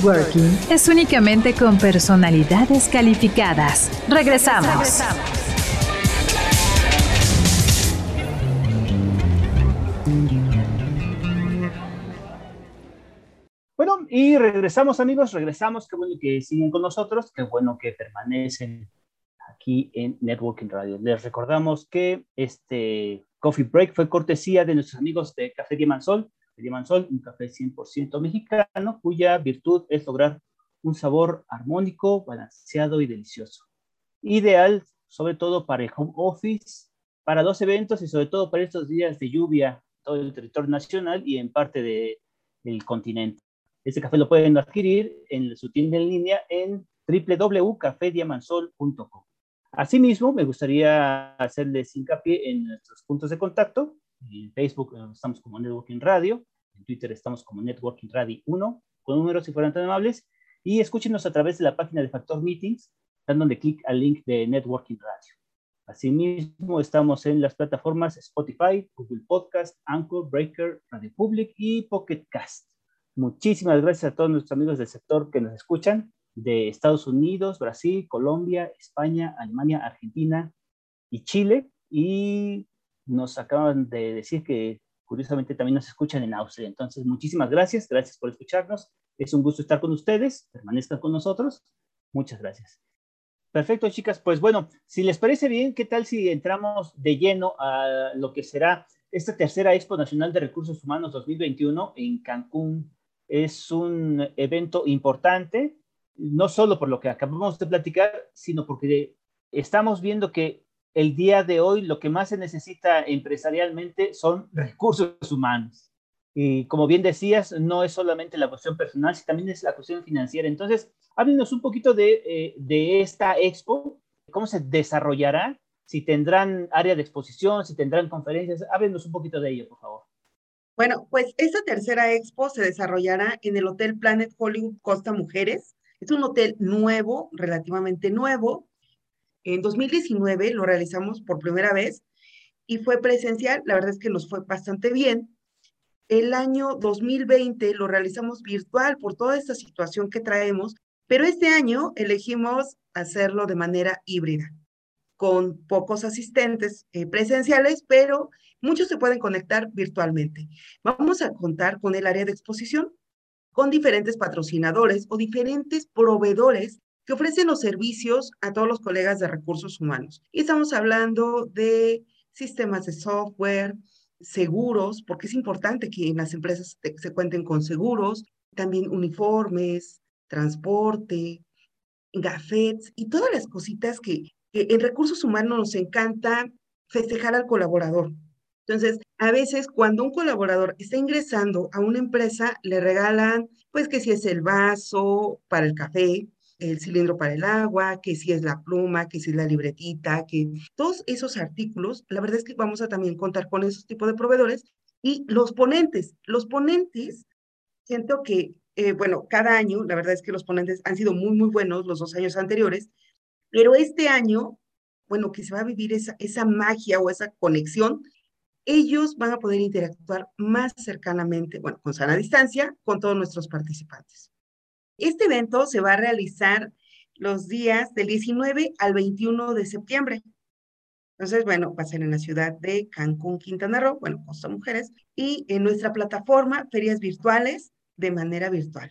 Networking es únicamente con personalidades calificadas. Regresamos. Regresamos. Bueno, y regresamos amigos, regresamos, qué bueno que siguen con nosotros, qué bueno que permanecen aquí en Networking Radio. Les recordamos que este Coffee Break fue cortesía de nuestros amigos de Café Diamansol. Diamansol, un café 100% mexicano, cuya virtud es lograr un sabor armónico, balanceado y delicioso. Ideal, sobre todo para el home office, para los eventos y sobre todo para estos días de lluvia, todo el territorio nacional y en parte del continente. Este café lo pueden adquirir en su tienda en línea en www.cafediamansol.com. Asimismo, me gustaría hacerles hincapié en nuestros puntos de contacto. En Facebook eh, estamos como Networking Radio, en Twitter estamos como Networking Radio 1, con números si fueran tan amables, y escúchenos a través de la página de Factor Meetings, dándole clic al link de Networking Radio. Asimismo, estamos en las plataformas Spotify, Google Podcast, Anchor, Breaker, Radio Public y Pocket Cast. Muchísimas gracias a todos nuestros amigos del sector que nos escuchan de Estados Unidos, Brasil, Colombia, España, Alemania, Argentina y Chile. Y nos acaban de decir que curiosamente también nos escuchan en Austria. Entonces, muchísimas gracias, gracias por escucharnos. Es un gusto estar con ustedes, permanezcan con nosotros. Muchas gracias. Perfecto, chicas. Pues bueno, si les parece bien, ¿qué tal si entramos de lleno a lo que será esta tercera Expo Nacional de Recursos Humanos 2021 en Cancún, es un evento importante, no solo por lo que acabamos de platicar, sino porque estamos viendo que el día de hoy lo que más se necesita empresarialmente son recursos humanos. Y como bien decías, no es solamente la cuestión personal, sino también es la cuestión financiera. Entonces, háblenos un poquito de, eh, de esta expo, cómo se desarrollará, si tendrán área de exposición, si tendrán conferencias. Háblenos un poquito de ello, por favor. Bueno, pues esta tercera expo se desarrollará en el Hotel Planet Hollywood Costa Mujeres. Es un hotel nuevo, relativamente nuevo. En 2019 lo realizamos por primera vez y fue presencial. La verdad es que nos fue bastante bien. El año 2020 lo realizamos virtual por toda esta situación que traemos, pero este año elegimos hacerlo de manera híbrida, con pocos asistentes eh, presenciales, pero muchos se pueden conectar virtualmente. Vamos a contar con el área de exposición, con diferentes patrocinadores o diferentes proveedores que ofrecen los servicios a todos los colegas de recursos humanos. Y estamos hablando de sistemas de software, seguros, porque es importante que en las empresas se cuenten con seguros, también uniformes, transporte, gafets y todas las cositas que, en recursos humanos nos encanta festejar al colaborador. Entonces, a veces cuando un colaborador está ingresando a una empresa, le regalan, pues que si es el vaso para el café, el cilindro para el agua, que si es la pluma, que si es la libretita, que todos esos artículos, la verdad es que vamos a también contar con esos tipos de proveedores y los ponentes. Los ponentes, siento que, eh, bueno, cada año, la verdad es que los ponentes han sido muy, muy buenos los dos años anteriores, pero este año, bueno, que se va a vivir esa, esa magia o esa conexión, ellos van a poder interactuar más cercanamente, bueno, con sana distancia, con todos nuestros participantes. Este evento se va a realizar los días del 19 al 21 de septiembre. Entonces, bueno, va a ser en la ciudad de Cancún, Quintana Roo, bueno, Costa Mujeres, y en nuestra plataforma Ferias Virtuales de manera virtual.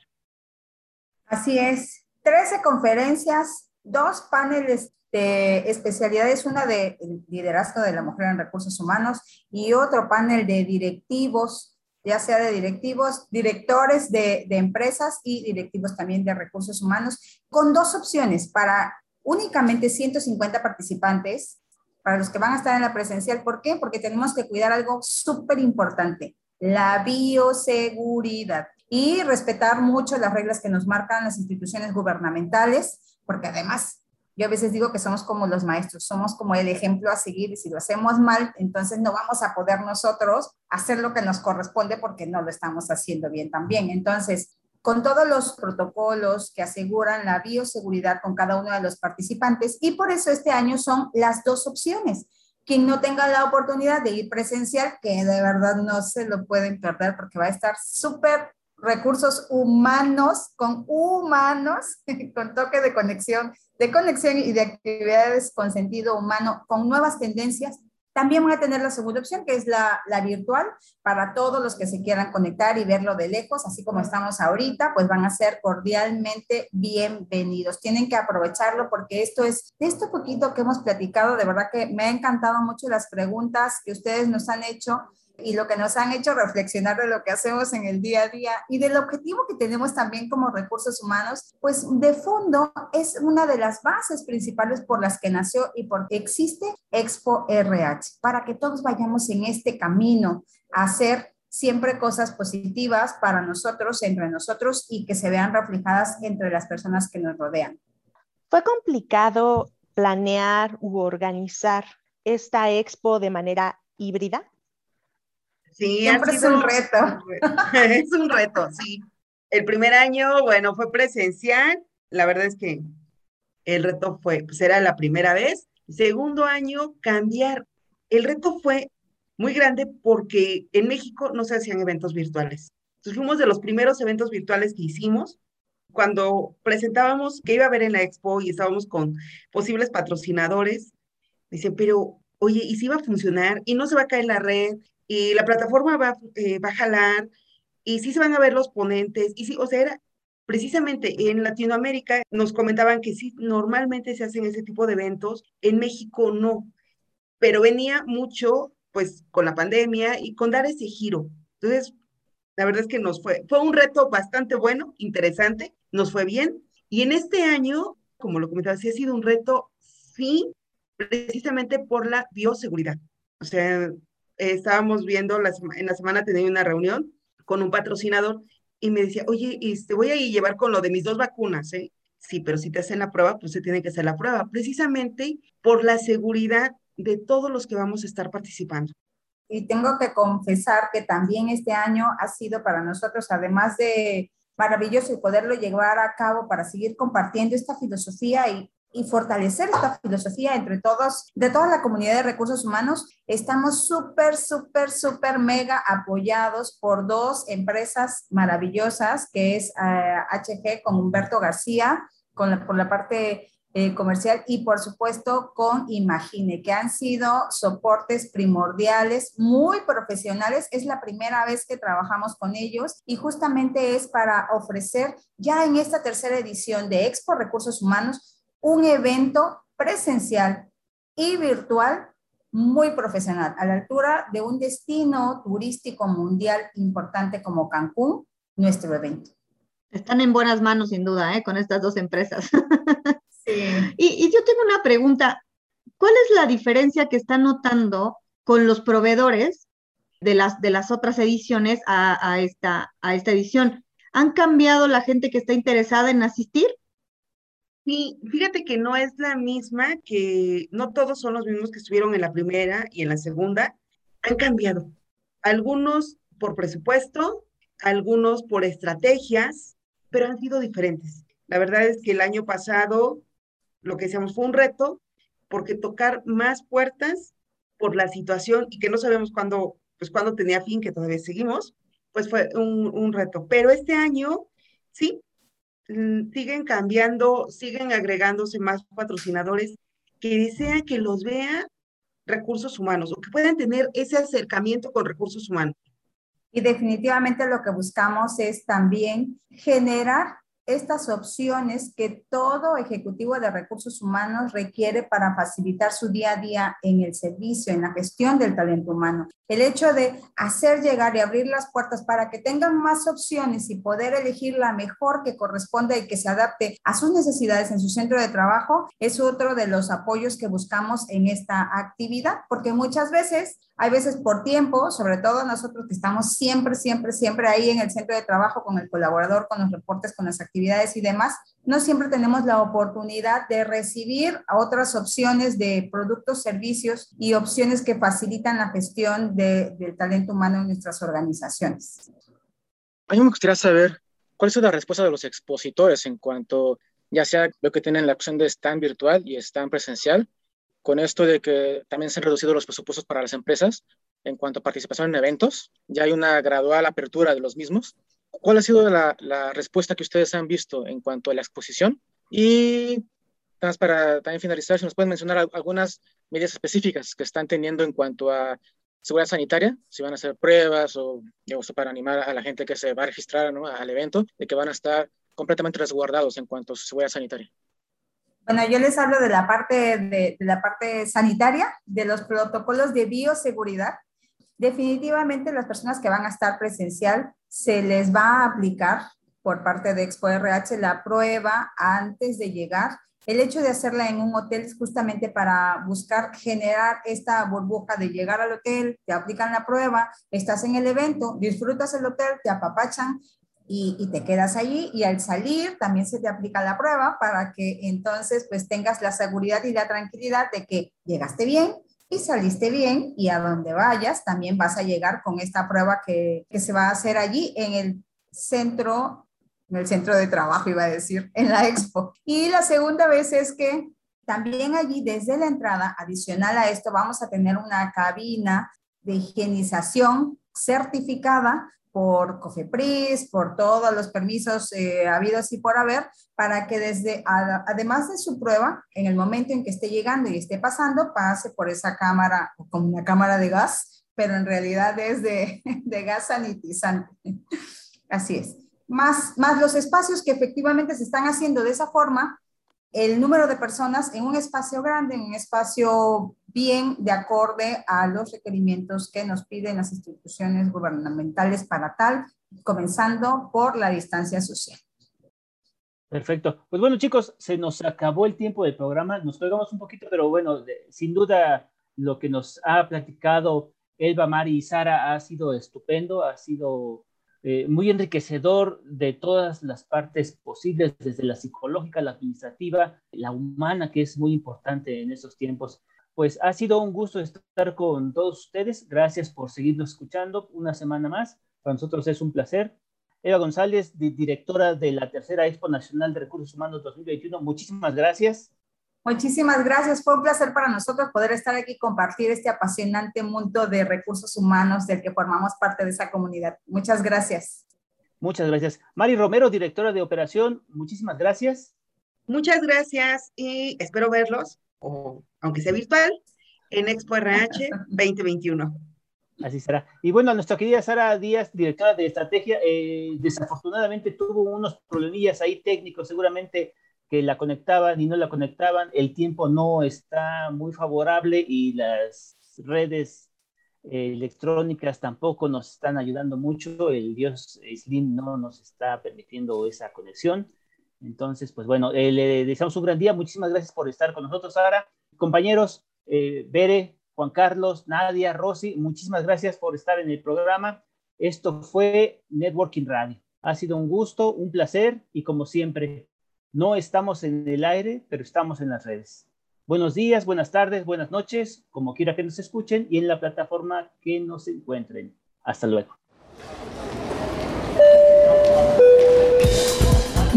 Así es, 13 conferencias, dos paneles de especialidades, una de liderazgo de la mujer en recursos humanos y otro panel de directivos ya sea de directivos, directores de, empresas y directivos también de recursos humanos, con dos opciones para únicamente 150 participantes, para los que van a estar en la presencial. ¿Por qué? Porque tenemos que cuidar algo súper importante, la bioseguridad y respetar mucho las reglas que nos marcan las instituciones gubernamentales, porque además yo a veces digo que somos como los maestros, somos como el ejemplo a seguir y si lo hacemos mal, entonces no vamos a poder nosotros hacer lo que nos corresponde porque no lo estamos haciendo bien también. Entonces, con todos los protocolos que aseguran la bioseguridad con cada uno de los participantes y por eso este año son las dos opciones. Quien no tenga la oportunidad de ir presencial, que de verdad no se lo pueden perder porque va a estar súper recursos humanos, con humanos, con toque de conexión, de conexión y de actividades con sentido humano, con nuevas tendencias. También voy a tener la segunda opción, que es la, la, virtual, para todos los que se quieran conectar y verlo de lejos, así como estamos ahorita, pues van a ser cordialmente bienvenidos. Tienen que aprovecharlo porque esto es, de esto poquito que hemos platicado, de verdad que me ha encantado mucho las preguntas que ustedes nos han hecho y lo que nos han hecho reflexionar de lo que hacemos en el día a día y del objetivo que tenemos también como recursos humanos, pues de fondo es una de las bases principales por las que nació y por existe Expo RH, para que todos vayamos en este camino a hacer siempre cosas positivas para nosotros, entre nosotros y que se vean reflejadas entre las personas que nos rodean. ¿Fue complicado planear u organizar esta expo de manera híbrida? Sí, Siempre es un reto. es un reto, sí. El primer año, bueno, fue presencial. La verdad es que el reto fue, pues era la primera vez. Segundo año, cambiar. El reto fue muy grande porque en México no se hacían eventos virtuales. Entonces fuimos de los primeros eventos virtuales que hicimos. Cuando presentábamos que iba a haber en la expo y estábamos con posibles patrocinadores, dicen, pero oye, ¿y si va a funcionar? ¿Y no se va a caer la red? Y la plataforma va, eh, va a jalar y sí se van a ver los ponentes y sí, o sea, era precisamente en Latinoamérica nos comentaban que sí, normalmente se hacen ese tipo de eventos, en México no, pero venía mucho pues con la pandemia y con dar ese giro. Entonces, la verdad es que nos fue, fue un reto bastante bueno, interesante, nos fue bien. Y en este año, como lo comentaba, sí ha sido un reto, sí, precisamente por la bioseguridad. O sea, estábamos viendo, en la semana tenía una reunión con un patrocinador y me decía, oye, este, voy a llevar con lo de mis dos vacunas, ¿eh? Sí, pero si te hacen la prueba, pues se tiene que hacer la prueba, precisamente por la seguridad de todos los que vamos a estar participando. Y tengo que confesar que también este año ha sido para nosotros, además de maravilloso y poderlo llevar a cabo para seguir compartiendo esta filosofía y, y fortalecer esta filosofía entre todos, de toda la comunidad de recursos humanos, estamos súper, súper, súper mega apoyados por dos empresas maravillosas, que es HG eh, con Humberto García, con por la parte eh, comercial y por supuesto con Imagine, que han sido soportes primordiales, muy profesionales. Es la primera vez que trabajamos con ellos y justamente es para ofrecer ya en esta tercera edición de Expo Recursos Humanos un evento presencial y virtual muy profesional, a la altura de un destino turístico mundial importante como Cancún, nuestro evento. Están en buenas manos, sin duda, ¿eh? con estas dos empresas. Y, yo tengo una pregunta. ¿Cuál es la diferencia que están notando con los proveedores de las, de las otras ediciones a, esta, a esta edición? ¿Han cambiado la gente que está interesada en asistir? Sí, fíjate que no es la misma, que no todos son los mismos que estuvieron en la primera y en la segunda. Han cambiado. Algunos por presupuesto, algunos por estrategias, pero han sido diferentes. La verdad es que el año pasado lo que decíamos fue un reto, porque tocar más puertas por la situación y que no sabemos cuándo, pues cuándo tenía fin, que todavía seguimos, pues fue un, reto. Pero este año, sí, siguen cambiando, siguen agregándose más patrocinadores que desean que los vea recursos humanos o que puedan tener ese acercamiento con recursos humanos. Y definitivamente lo que buscamos es también generar estas opciones que todo ejecutivo de recursos humanos requiere para facilitar su día a día en el servicio, en la gestión del talento humano. El hecho de hacer llegar y abrir las puertas para que tengan más opciones y poder elegir la mejor que corresponde y que se adapte a sus necesidades en su centro de trabajo es otro de los apoyos que buscamos en esta actividad, porque muchas veces hay veces por tiempo, sobre todo nosotros que estamos siempre, siempre, siempre ahí en el centro de trabajo con el colaborador, con los reportes, con las actividades y demás, no siempre tenemos la oportunidad de recibir otras opciones de productos, servicios y opciones que facilitan la gestión del talento humano en nuestras organizaciones. A mí me gustaría saber cuál es la respuesta de los expositores en cuanto, ya sea lo que tienen la opción de stand virtual y stand presencial, con esto de que también se han reducido los presupuestos para las empresas en cuanto a participación en eventos, ya hay una gradual apertura de los mismos. ¿Cuál ha sido la, respuesta que ustedes han visto en cuanto a la exposición? Y para también finalizar, si nos pueden mencionar algunas medidas específicas que están teniendo en cuanto a seguridad sanitaria, si van a hacer pruebas o para animar a la gente que se va a registrar al evento, de que van a estar completamente resguardados en cuanto a su seguridad sanitaria. Bueno, yo les hablo de la parte, de, la parte sanitaria, de los protocolos de bioseguridad. Definitivamente las personas que van a estar presencial se les va a aplicar por parte de Expo RH la prueba antes de llegar. El hecho de hacerla en un hotel es justamente para buscar generar esta burbuja de llegar al hotel, te aplican la prueba, estás en el evento, disfrutas el hotel, te apapachan y, te quedas allí y al salir también se te aplica la prueba para que entonces pues tengas la seguridad y la tranquilidad de que llegaste bien y saliste bien y a donde vayas también vas a llegar con esta prueba que, que se va a hacer allí en el centro, en el centro de trabajo iba a decir, en la expo. Y la segunda vez es que también allí desde la entrada, adicional a esto, vamos a tener una cabina de higienización certificada por COFEPRIS, por todos los permisos eh, habidos y por haber, para que desde, además de su prueba, en el momento en que esté llegando y esté pasando, pase por esa cámara, como una cámara de gas, pero en realidad es de, de gas sanitizante. Así es. Más, más los espacios que efectivamente se están haciendo de esa forma, el número de personas en un espacio grande, en un espacio bien de acorde a los requerimientos que nos piden las instituciones gubernamentales para tal, comenzando por la distancia social. Perfecto. Pues bueno, chicos, se nos acabó el tiempo del programa. Nos pegamos un poquito, pero bueno, sin duda lo que nos ha platicado Elba, Mari y Sara ha sido estupendo, ha sido eh, muy enriquecedor de todas las partes posibles, desde la psicológica, la administrativa, la humana, que es muy importante en estos tiempos. Pues ha sido un gusto estar con todos ustedes. Gracias por seguirnos escuchando una semana más. Para nosotros es un placer. Eva González, directora de la Tercera Expo Nacional de Recursos Humanos 2021, muchísimas gracias. Muchísimas gracias. Fue un placer para nosotros poder estar aquí y compartir este apasionante mundo de recursos humanos del que formamos parte de esa comunidad. Muchas gracias. Muchas gracias. Mari Romero, directora de operación, muchísimas gracias. Muchas gracias y espero verlos, o aunque sea virtual, en Expo RH 2021. Así será. Y bueno, nuestra querida Sara Díaz, directora de estrategia, eh, desafortunadamente tuvo unos problemillas ahí técnicos, seguramente que la conectaban y no la conectaban, el tiempo no está muy favorable y las redes eh, electrónicas tampoco nos están ayudando mucho, el Dios Slim no nos está permitiendo esa conexión. Entonces, pues bueno, eh, le deseamos un gran día, muchísimas gracias por estar con nosotros, Sara. Compañeros, eh, Bere, Juan Carlos, Nadia, Rosy, muchísimas gracias por estar en el programa. Esto fue Networking Radio. Ha sido un gusto, un placer y como siempre, no estamos en el aire, pero estamos en las redes. Buenos días, buenas tardes, buenas noches, como quiera que nos escuchen y en la plataforma que nos encuentren. Hasta luego.